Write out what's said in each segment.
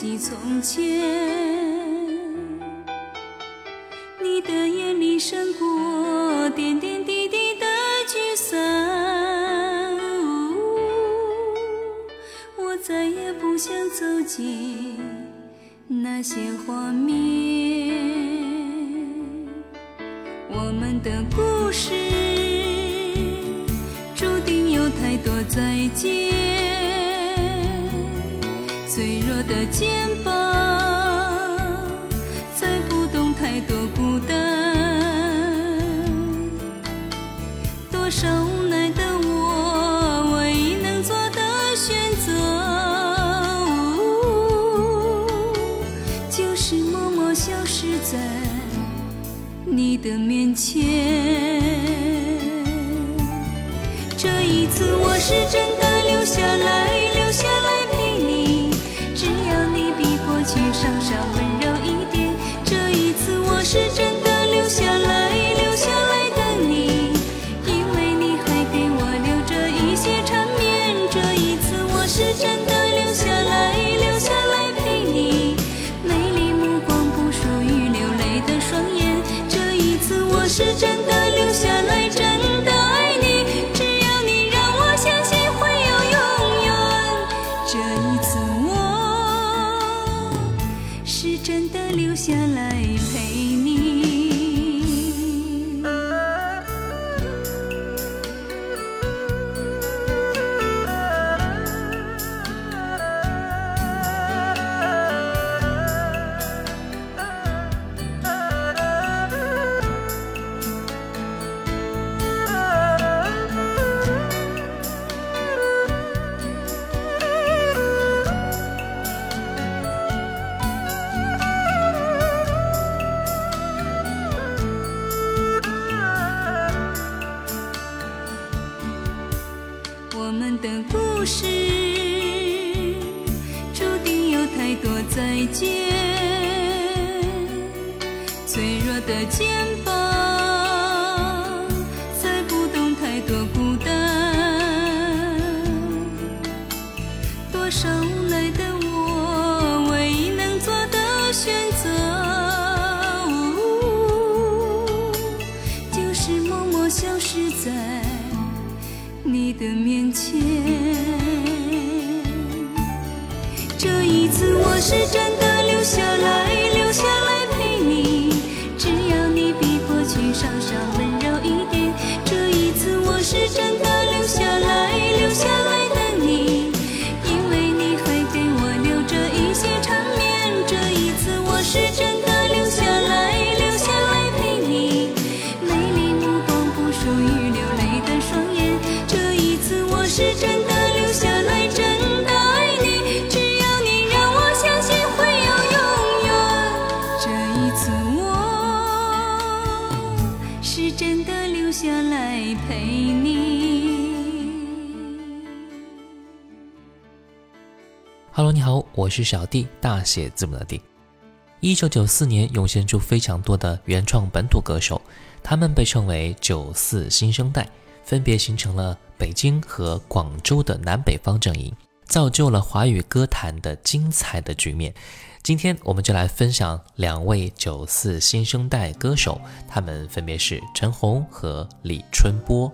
记从前，你的眼里闪过点点滴滴的聚散。我再也不想走进。那些画面，我们的故事注定有太多再见。的肩膀，才不懂太多孤单。多少无奈的我，唯一能做的选择，就是默默消失在。你的面前。这一次我是真的留下来，我是小弟，大写字母的弟。一九九四年涌现出非常多的原创本土歌手，他们被称为“九四新生代”，分别形成了北京和广州的南北方阵营，造就了华语歌坛的精彩的局面。今天我们就来分享两位九四新生代歌手，他们分别是陈红和李春波。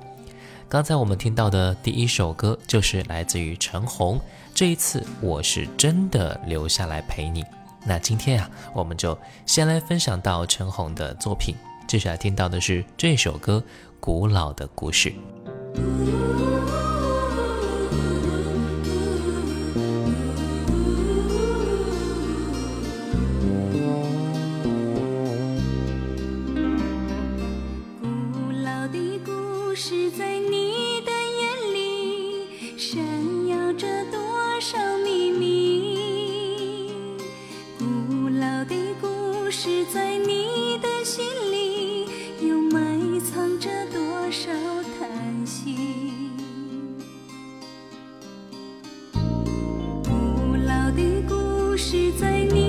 刚才我们听到的第一首歌就是来自于陈红，这一次我是真的留下来陪你。那今天啊，我们就先来分享到陈红的作品，接下来听到的是这首歌《古老的故事》。在你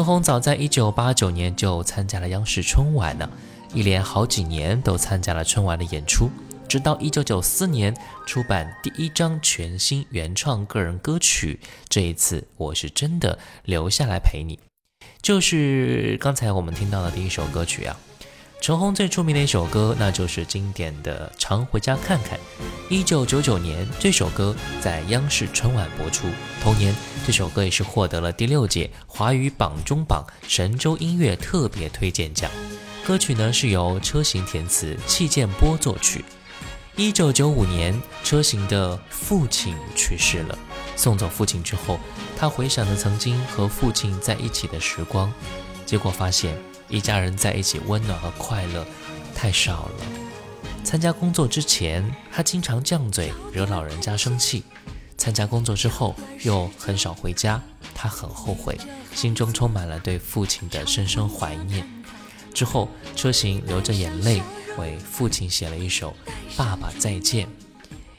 陈红早在一九八九年就参加了央视春晚呢，一连好几年都参加了春晚的演出，直到一九九四年出版第一张全新原创个人歌曲。这一次我是真的留下来陪你，就是刚才我们听到的第一首歌曲啊。陈红最出名的一首歌，那就是经典的《常回家看看》。一九九九年，这首歌在央视春晚播出。同年，这首歌也是获得了第六届华语榜中榜神州音乐特别推荐奖。歌曲呢是由车行填词，戚建波作曲。一九九五年，车行的父亲去世了。送走父亲之后，他回想着曾经和父亲在一起的时光，结果发现。一家人在一起，温暖和快乐太少了。参加工作之前，他经常犟嘴，惹老人家生气；参加工作之后，又很少回家，他很后悔，心中充满了对父亲的深深怀念。之后，车行流着眼泪为父亲写了一首《爸爸再见》。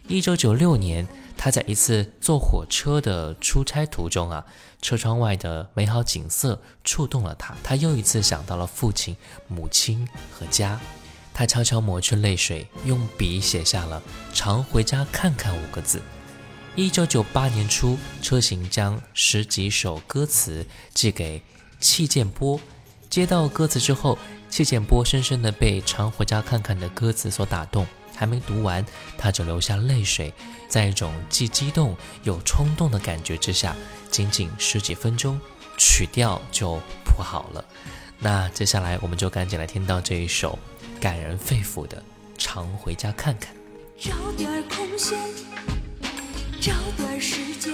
一九九六年。他在一次坐火车的出差途中啊，车窗外的美好景色触动了他，他又一次想到了父亲、母亲和家。他悄悄抹去泪水，用笔写下了“常回家看看”五个字。一九九八年初，车行将十几首歌词寄给戚建波，接到歌词之后，戚建波深深地被“常回家看看”的歌词所打动，还没读完，他就流下泪水，在一种既激动又冲动的感觉之下，仅仅十几分钟，曲调就谱好了。那接下来，我们就赶紧来听到这一首感人肺腑的《常回家看看》。找点空闲，找点时间，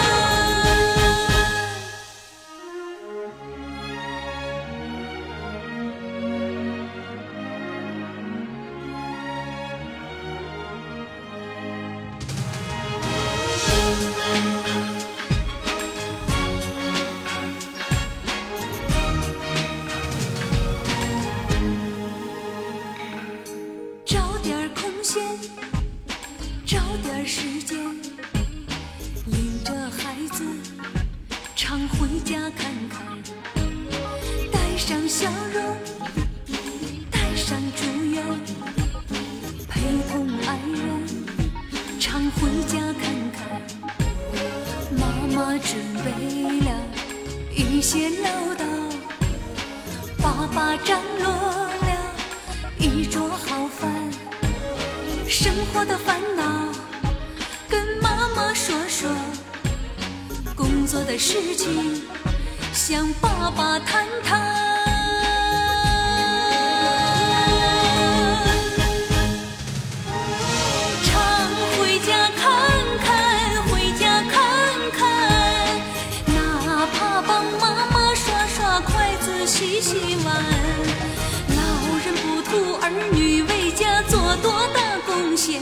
说说，工作的事情向爸爸谈谈。常回家看看，回家看看，哪怕帮妈妈刷刷筷子、洗洗碗。老人不图儿女为家做多大贡献，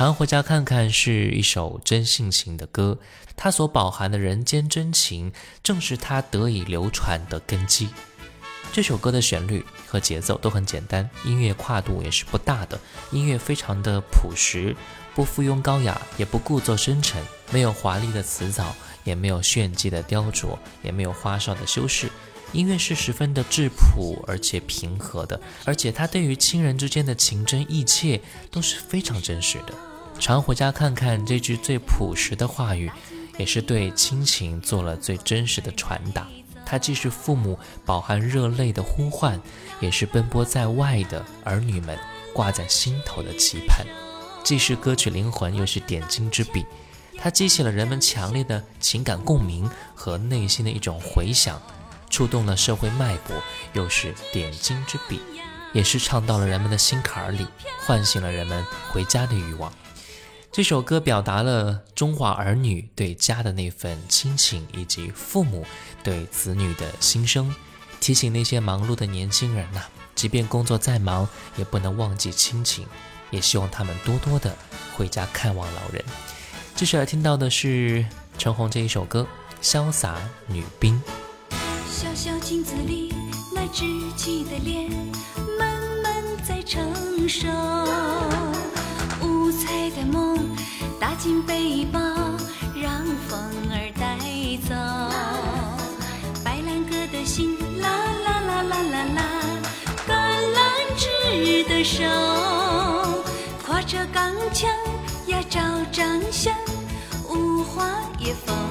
常回家看看是一首真性情的歌，它所饱含的人间真情，正是它得以流传的根基。这首歌的旋律和节奏都很简单，音乐跨度也是不大的，音乐非常的朴实，不附庸高雅，也不故作深沉，没有华丽的辞藻，也没有炫技的雕琢，也没有花哨的修饰。音乐是十分的质朴而且平和的，而且他对于亲人之间的情真意切都是非常真实的。常回家看看这句最朴实的话语，也是对亲情做了最真实的传达。它既是父母饱含热泪的呼唤，也是奔波在外的儿女们挂在心头的期盼。既是歌曲灵魂，又是点睛之笔。它激起了人们强烈的情感共鸣和内心的一种回响。触动了社会脉搏，又是点睛之笔，也是唱到了人们的心坎里，唤醒了人们回家的欲望。这首歌表达了中华儿女对家的那份亲情，以及父母对子女的心声，提醒那些忙碌的年轻人呐，即便工作再忙，也不能忘记亲情，也希望他们多多的回家看望老人。接下来听到的是陈红这一首歌《潇洒女兵》。小小镜子里，那稚气的脸，慢慢在成熟。五彩的梦，打进背包，让风儿带走。白兰鸽的心，啦啦啦啦啦啦，橄榄枝的手，挎着钢枪呀，照张相，无花也风。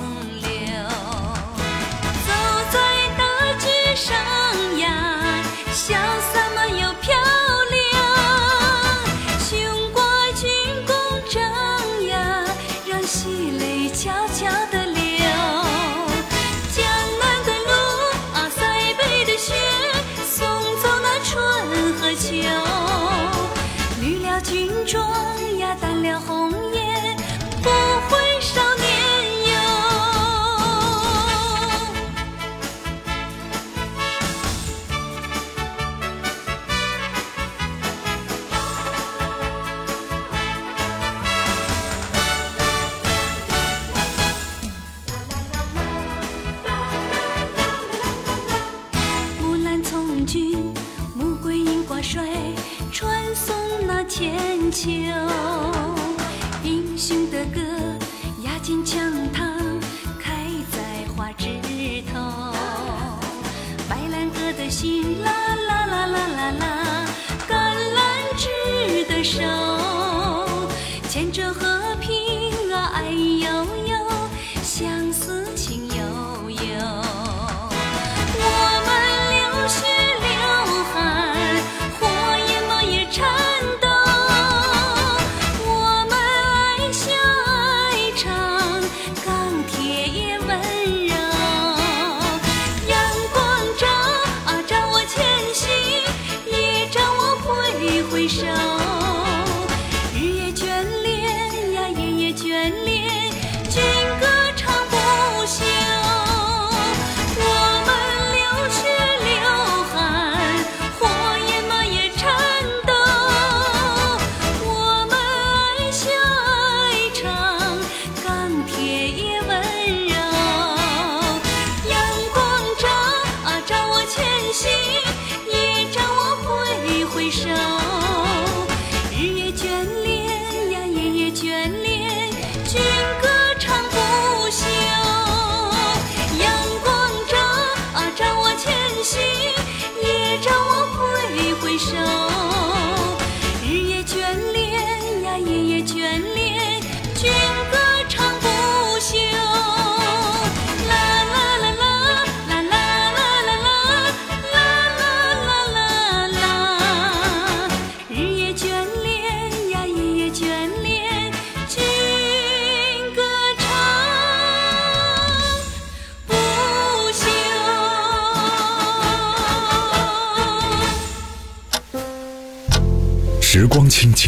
时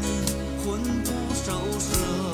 你魂不守舍。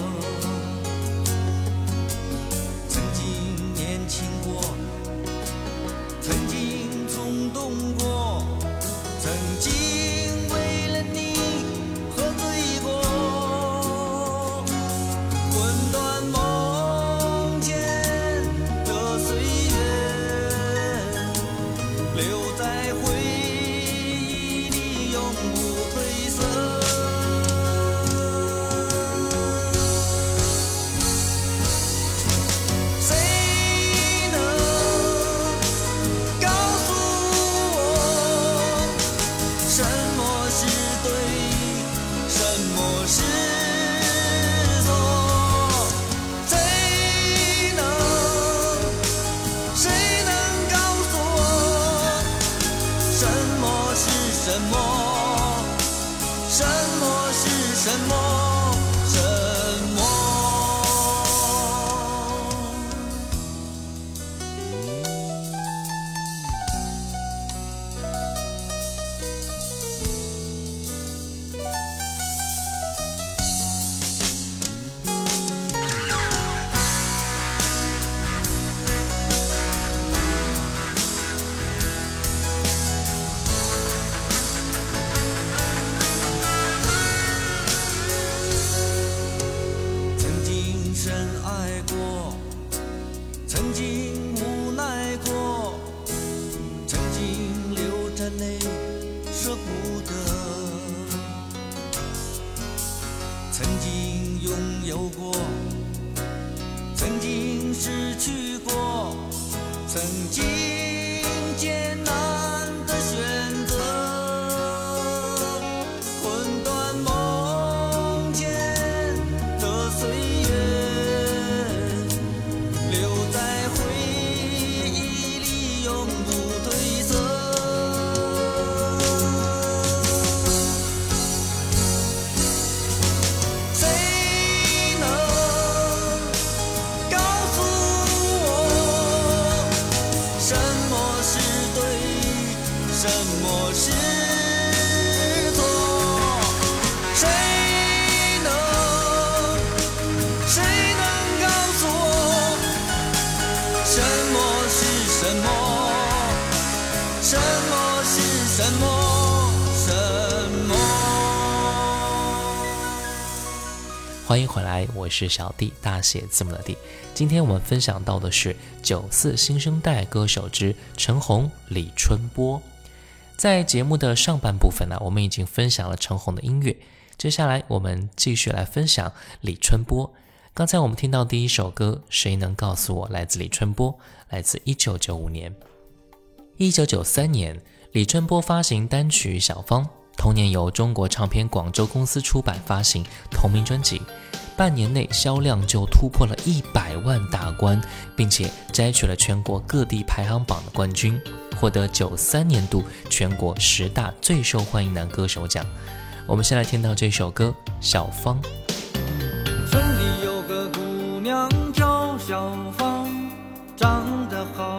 欢迎回来，我是小弟，大写字母的弟。今天我们分享到的是九四新生代歌手之陈红、李春波。在节目的上半部分呢，我们已经分享了陈红的音乐，接下来我们继续来分享李春波。刚才我们听到第一首歌《谁能告诉我》，来自李春波，来自一九九五年。一九九三年，李春波发行单曲《小芳》，同年由中国唱片广州公司出版发行同名专辑，半年内销量就突破了一百万大关，并且摘取了全国各地排行榜的冠军，获得九三年度全国十大最受欢迎男歌手奖。我们先来听到这首歌《小芳》。村里有个姑娘叫小芳，长得好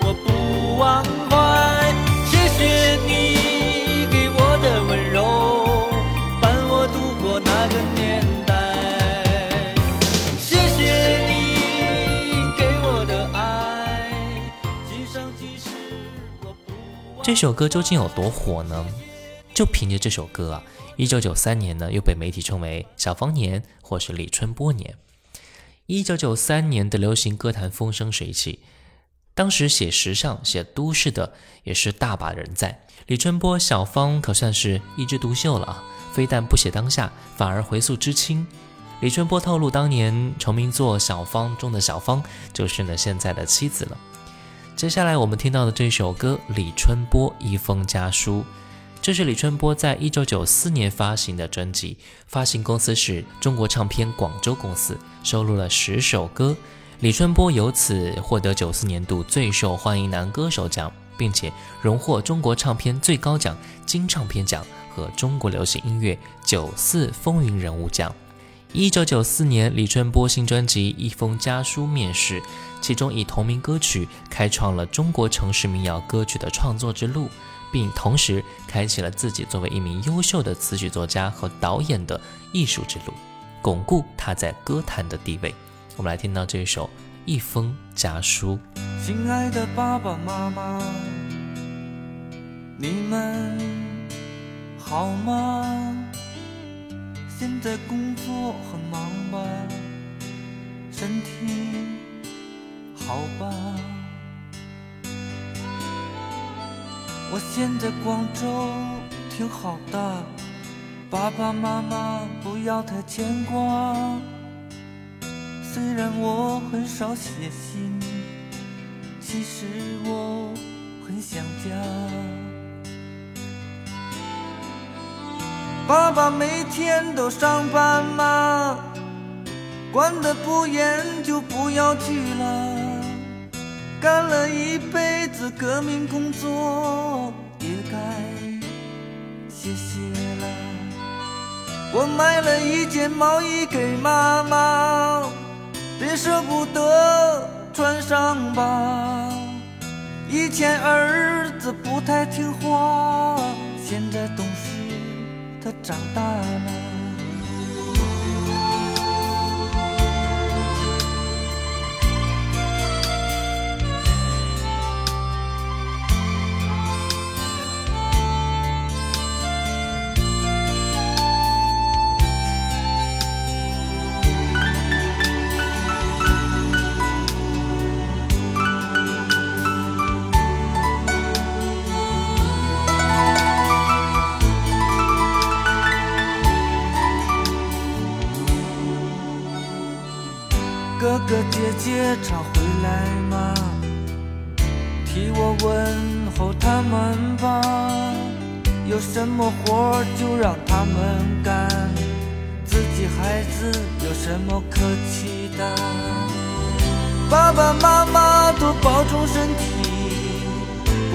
我不忘怀。谢谢你给我的温柔，伴我度过那个年代。谢谢你给我的爱，今生今世我不忘。这首歌究竟有多火呢？就凭着这首歌啊，一九九三年呢又被媒体称为“小芳年”或是“李春波年”。一九九三年的流行歌坛风生水起，当时写时尚、写都市的也是大把人在。李春波、小芳可算是一枝独秀了啊！非但不写当下，反而回溯知青。李春波透露，当年成名作《小芳》中的小芳就是呢现在的妻子了。接下来我们听到的这首歌《李春波一封家书》，这是李春波在一九九四年发行的专辑，发行公司是中国唱片广州公司，收录了十首歌。李春波由此获得九四年度最受欢迎男歌手奖，并且荣获中国唱片最高奖金唱片奖和中国流行音乐九四风云人物奖。一九九四年，李春波新专辑《一封家书》面世，其中以同名歌曲开创了中国城市民谣歌曲的创作之路，并同时开启了自己作为一名优秀的词曲作家和导演的艺术之路，巩固他在歌坛的地位。我们来听到这首《一封家书》。亲爱的爸爸妈妈，你们好吗？现在工作很忙吧？身体好吧？我现在广州挺好的，爸爸妈妈不要太牵挂。虽然我很少写信，其实我很想家。爸爸每天都上班吗？管得不严就不要去了。干了一辈子革命工作，也该歇歇了。我买了一件毛衣给妈妈，别舍不得穿上吧。以前儿子不太听话，现在懂事，他长大了。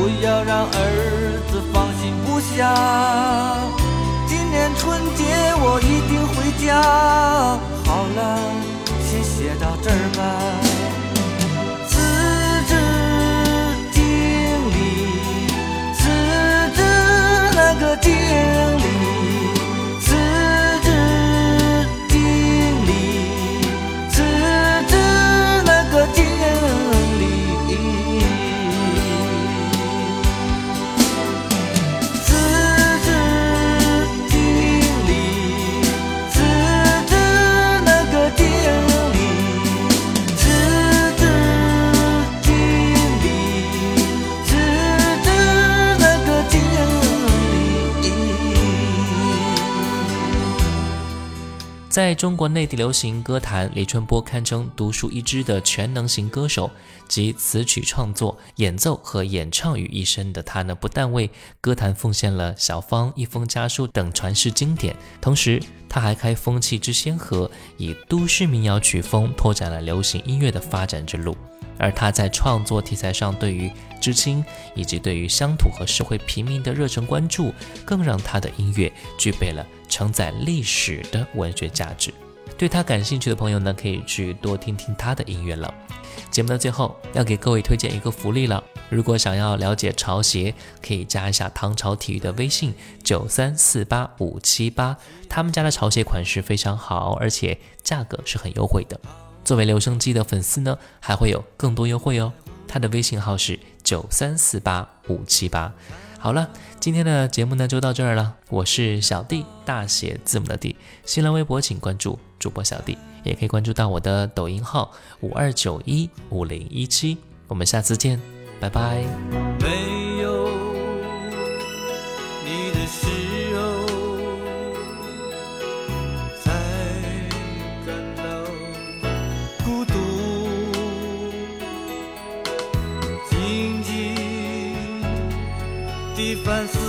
不要让儿子放心不下。今年春节我一定回家。好了。先写到这儿吧。辞职经理，辞职那个经在中国内地流行歌坛，李春波堪称独树一帜的全能型歌手，集词曲创作、演奏和演唱于一身的他呢，不但为歌坛奉献了《小芳》《一封家书》等传世经典，同时他还开风气之先河，以都市民谣曲风拓展了流行音乐的发展之路。而他在创作题材上对于知青以及对于乡土和社会平民的热忱关注，更让他的音乐具备了承载历史的文学价值。对他感兴趣的朋友呢，可以去多听听他的音乐了。节目的最后要给各位推荐一个福利了，如果想要了解潮鞋，可以加一下唐朝体育的微信九三四八五七八，他们家的潮鞋款式非常好，而且价格是很优惠的。作为留声机的粉丝呢，还会有更多优惠哦。他的微信号是九三四八五七八。好了，今天的节目呢就到这儿了。我是小弟，大写字母的弟。新浪微博请关注主播小弟，也可以关注到我的抖音号五二九一五零一七。我们下次见，拜拜。反思，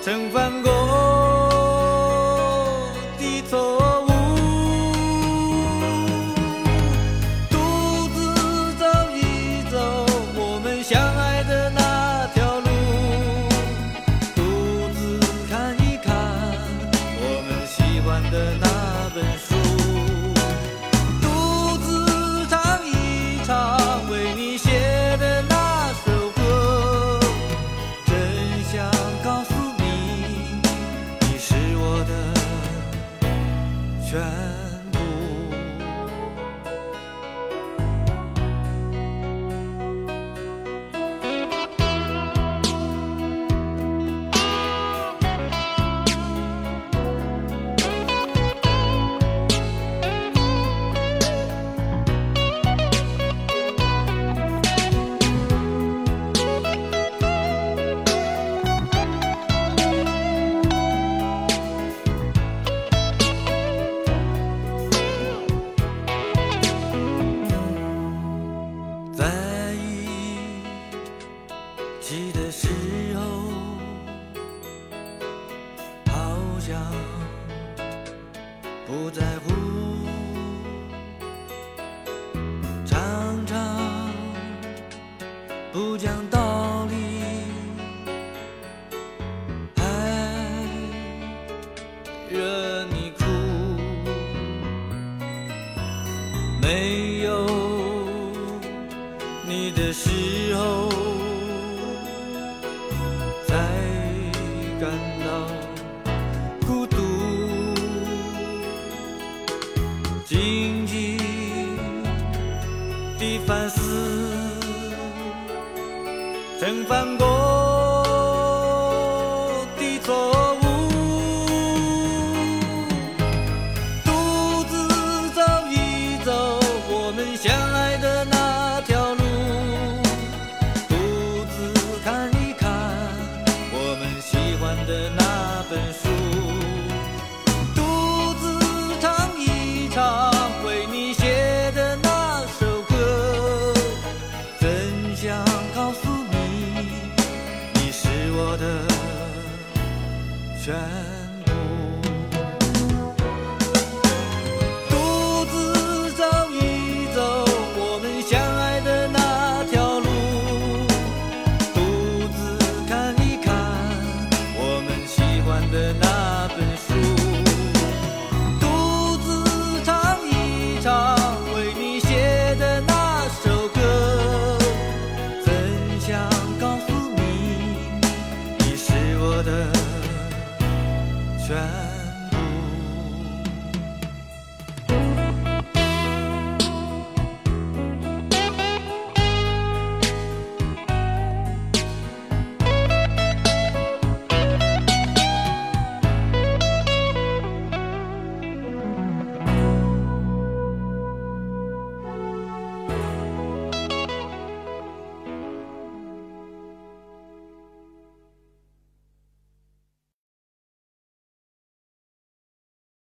曾犯过的时候，好像不在乎。